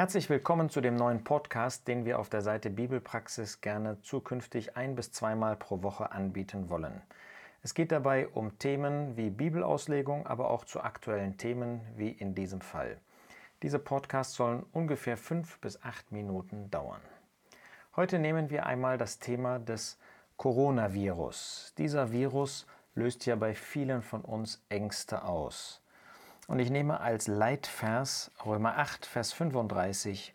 Herzlich willkommen zu dem neuen Podcast, den wir auf der Seite Bibelpraxis gerne zukünftig ein bis zweimal pro Woche anbieten wollen. Es geht dabei um Themen wie Bibelauslegung, aber auch zu aktuellen Themen wie in diesem Fall. Diese Podcasts sollen ungefähr fünf bis acht Minuten dauern. Heute nehmen wir einmal das Thema des Coronavirus. Dieser Virus löst ja bei vielen von uns Ängste aus. Und ich nehme als Leitvers Römer 8, Vers 35.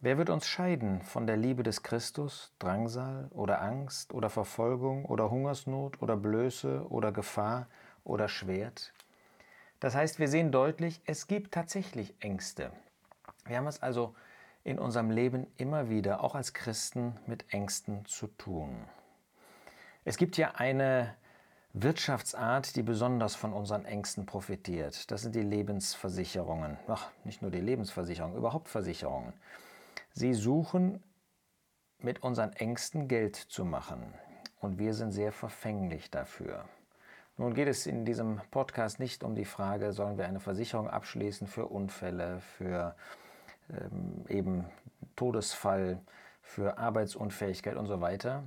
Wer wird uns scheiden von der Liebe des Christus? Drangsal oder Angst oder Verfolgung oder Hungersnot oder Blöße oder Gefahr oder Schwert? Das heißt, wir sehen deutlich, es gibt tatsächlich Ängste. Wir haben es also in unserem Leben immer wieder, auch als Christen, mit Ängsten zu tun. Es gibt ja eine Wirtschaftsart, die besonders von unseren Ängsten profitiert. Das sind die Lebensversicherungen. Ach, nicht nur die Lebensversicherungen, überhaupt Versicherungen. Sie suchen mit unseren Ängsten Geld zu machen. Und wir sind sehr verfänglich dafür. Nun geht es in diesem Podcast nicht um die Frage, sollen wir eine Versicherung abschließen für Unfälle, für ähm, eben Todesfall, für Arbeitsunfähigkeit und so weiter.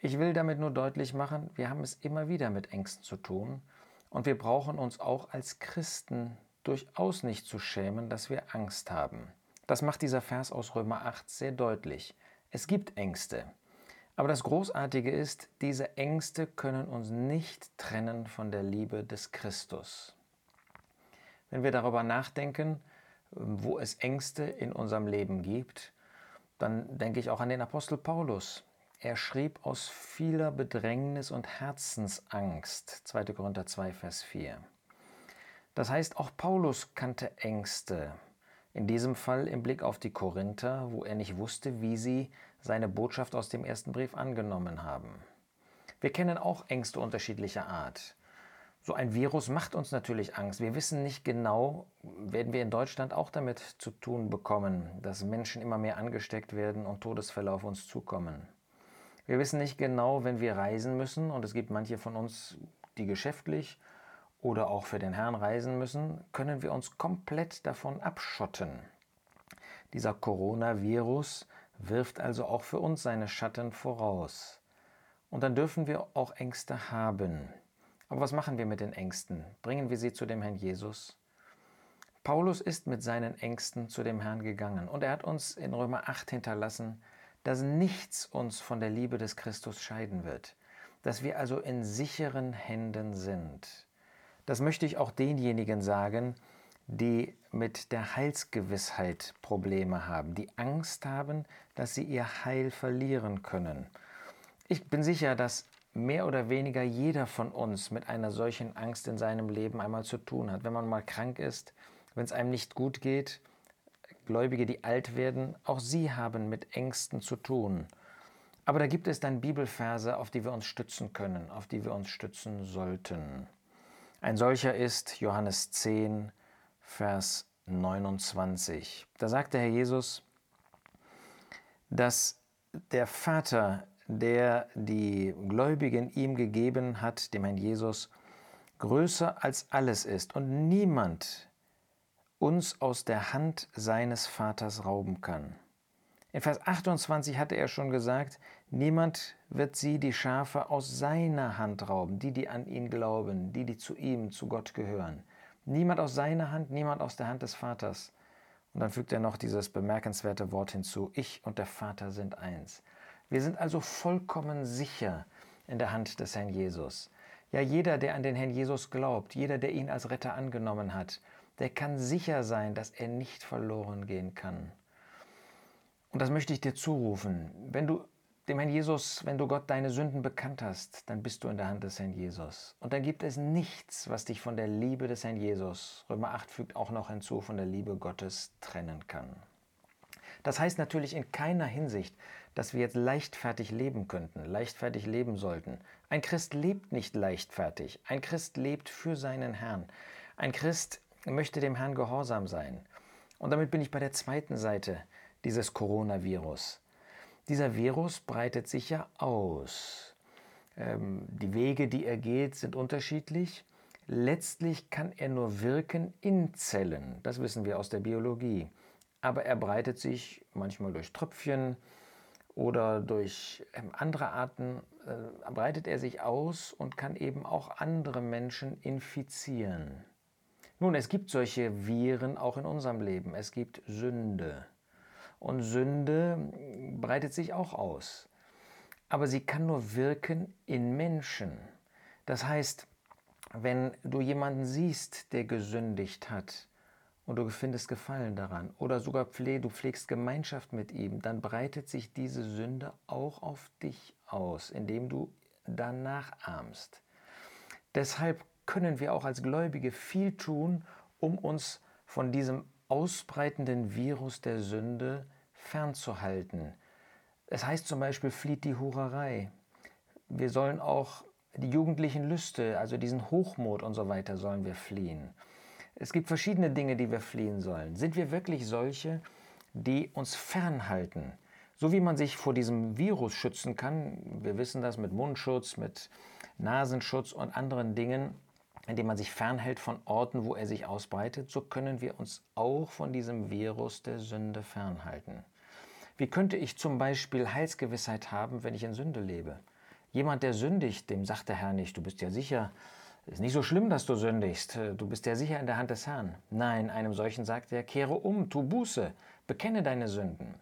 Ich will damit nur deutlich machen, wir haben es immer wieder mit Ängsten zu tun und wir brauchen uns auch als Christen durchaus nicht zu schämen, dass wir Angst haben. Das macht dieser Vers aus Römer 8 sehr deutlich. Es gibt Ängste. Aber das Großartige ist, diese Ängste können uns nicht trennen von der Liebe des Christus. Wenn wir darüber nachdenken, wo es Ängste in unserem Leben gibt, dann denke ich auch an den Apostel Paulus. Er schrieb aus vieler Bedrängnis und Herzensangst. 2. Korinther 2, Vers 4. Das heißt, auch Paulus kannte Ängste. In diesem Fall im Blick auf die Korinther, wo er nicht wusste, wie sie seine Botschaft aus dem ersten Brief angenommen haben. Wir kennen auch Ängste unterschiedlicher Art. So ein Virus macht uns natürlich Angst. Wir wissen nicht genau, werden wir in Deutschland auch damit zu tun bekommen, dass Menschen immer mehr angesteckt werden und Todesfälle auf uns zukommen. Wir wissen nicht genau, wenn wir reisen müssen, und es gibt manche von uns, die geschäftlich oder auch für den Herrn reisen müssen, können wir uns komplett davon abschotten. Dieser Coronavirus wirft also auch für uns seine Schatten voraus. Und dann dürfen wir auch Ängste haben. Aber was machen wir mit den Ängsten? Bringen wir sie zu dem Herrn Jesus? Paulus ist mit seinen Ängsten zu dem Herrn gegangen und er hat uns in Römer 8 hinterlassen, dass nichts uns von der Liebe des Christus scheiden wird, dass wir also in sicheren Händen sind. Das möchte ich auch denjenigen sagen, die mit der Heilsgewissheit Probleme haben, die Angst haben, dass sie ihr Heil verlieren können. Ich bin sicher, dass mehr oder weniger jeder von uns mit einer solchen Angst in seinem Leben einmal zu tun hat. Wenn man mal krank ist, wenn es einem nicht gut geht, Gläubige, die alt werden, auch sie haben mit Ängsten zu tun. Aber da gibt es dann Bibelverse, auf die wir uns stützen können, auf die wir uns stützen sollten. Ein solcher ist Johannes 10, Vers 29. Da sagt der Herr Jesus, dass der Vater, der die Gläubigen ihm gegeben hat, dem Herrn Jesus, größer als alles ist und niemand uns aus der Hand seines Vaters rauben kann. In Vers 28 hatte er schon gesagt, niemand wird sie, die Schafe, aus seiner Hand rauben, die, die an ihn glauben, die, die zu ihm, zu Gott gehören. Niemand aus seiner Hand, niemand aus der Hand des Vaters. Und dann fügt er noch dieses bemerkenswerte Wort hinzu, ich und der Vater sind eins. Wir sind also vollkommen sicher in der Hand des Herrn Jesus. Ja, jeder, der an den Herrn Jesus glaubt, jeder, der ihn als Retter angenommen hat, der kann sicher sein, dass er nicht verloren gehen kann. Und das möchte ich dir zurufen. Wenn du dem Herrn Jesus, wenn du Gott deine Sünden bekannt hast, dann bist du in der Hand des Herrn Jesus. Und dann gibt es nichts, was dich von der Liebe des Herrn Jesus, Römer 8 fügt auch noch hinzu, von der Liebe Gottes trennen kann. Das heißt natürlich in keiner Hinsicht, dass wir jetzt leichtfertig leben könnten, leichtfertig leben sollten. Ein Christ lebt nicht leichtfertig. Ein Christ lebt für seinen Herrn. Ein Christ möchte dem Herrn gehorsam sein. Und damit bin ich bei der zweiten Seite dieses Coronavirus. Dieser Virus breitet sich ja aus. Ähm, die Wege, die er geht, sind unterschiedlich. Letztlich kann er nur wirken in Zellen. Das wissen wir aus der Biologie. aber er breitet sich manchmal durch Tröpfchen oder durch ähm, andere Arten, äh, breitet er sich aus und kann eben auch andere Menschen infizieren. Nun, es gibt solche Viren auch in unserem Leben. Es gibt Sünde. Und Sünde breitet sich auch aus. Aber sie kann nur wirken in Menschen. Das heißt, wenn du jemanden siehst, der gesündigt hat und du findest Gefallen daran oder sogar du pflegst Gemeinschaft mit ihm, dann breitet sich diese Sünde auch auf dich aus, indem du danach ahmst. Deshalb können wir auch als Gläubige viel tun, um uns von diesem ausbreitenden Virus der Sünde fernzuhalten. Es heißt zum Beispiel, flieht die Hurerei. Wir sollen auch die jugendlichen Lüste, also diesen Hochmut und so weiter, sollen wir fliehen. Es gibt verschiedene Dinge, die wir fliehen sollen. Sind wir wirklich solche, die uns fernhalten? So wie man sich vor diesem Virus schützen kann, wir wissen das mit Mundschutz, mit Nasenschutz und anderen Dingen, indem man sich fernhält von Orten, wo er sich ausbreitet, so können wir uns auch von diesem Virus der Sünde fernhalten. Wie könnte ich zum Beispiel Heilsgewissheit haben, wenn ich in Sünde lebe? Jemand, der sündigt, dem sagt der Herr nicht, du bist ja sicher, es ist nicht so schlimm, dass du sündigst, du bist ja sicher in der Hand des Herrn. Nein, einem solchen sagt er, kehre um, tu Buße, bekenne deine Sünden.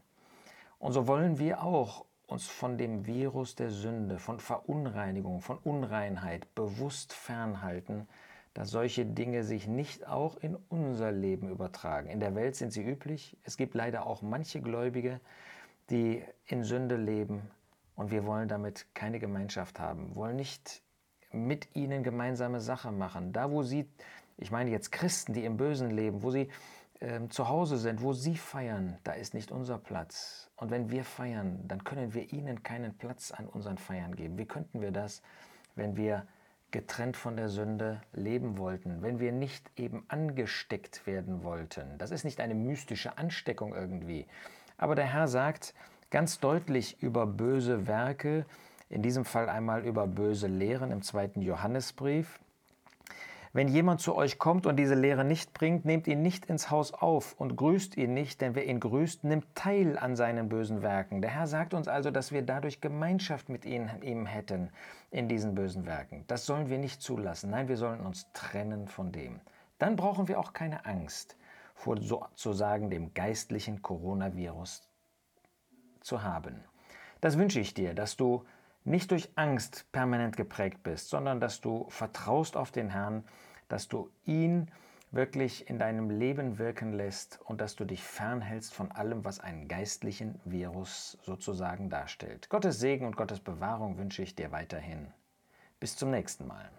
Und so wollen wir auch uns von dem Virus der Sünde, von Verunreinigung, von Unreinheit bewusst fernhalten, dass solche Dinge sich nicht auch in unser Leben übertragen. In der Welt sind sie üblich. Es gibt leider auch manche Gläubige, die in Sünde leben und wir wollen damit keine Gemeinschaft haben, wollen nicht mit ihnen gemeinsame Sache machen. Da, wo sie, ich meine jetzt Christen, die im Bösen leben, wo sie äh, zu Hause sind, wo sie feiern, da ist nicht unser Platz. Und wenn wir feiern, dann können wir ihnen keinen Platz an unseren Feiern geben. Wie könnten wir das, wenn wir getrennt von der Sünde leben wollten, wenn wir nicht eben angesteckt werden wollten? Das ist nicht eine mystische Ansteckung irgendwie. Aber der Herr sagt ganz deutlich über böse Werke, in diesem Fall einmal über böse Lehren im zweiten Johannesbrief. Wenn jemand zu euch kommt und diese Lehre nicht bringt, nehmt ihn nicht ins Haus auf und grüßt ihn nicht, denn wer ihn grüßt, nimmt teil an seinen bösen Werken. Der Herr sagt uns also, dass wir dadurch Gemeinschaft mit ihm hätten in diesen bösen Werken. Das sollen wir nicht zulassen. Nein, wir sollen uns trennen von dem. Dann brauchen wir auch keine Angst vor sozusagen dem geistlichen Coronavirus zu haben. Das wünsche ich dir, dass du nicht durch Angst permanent geprägt bist, sondern dass du vertraust auf den Herrn, dass du ihn wirklich in deinem Leben wirken lässt und dass du dich fernhältst von allem, was einen geistlichen Virus sozusagen darstellt. Gottes Segen und Gottes Bewahrung wünsche ich dir weiterhin. Bis zum nächsten Mal.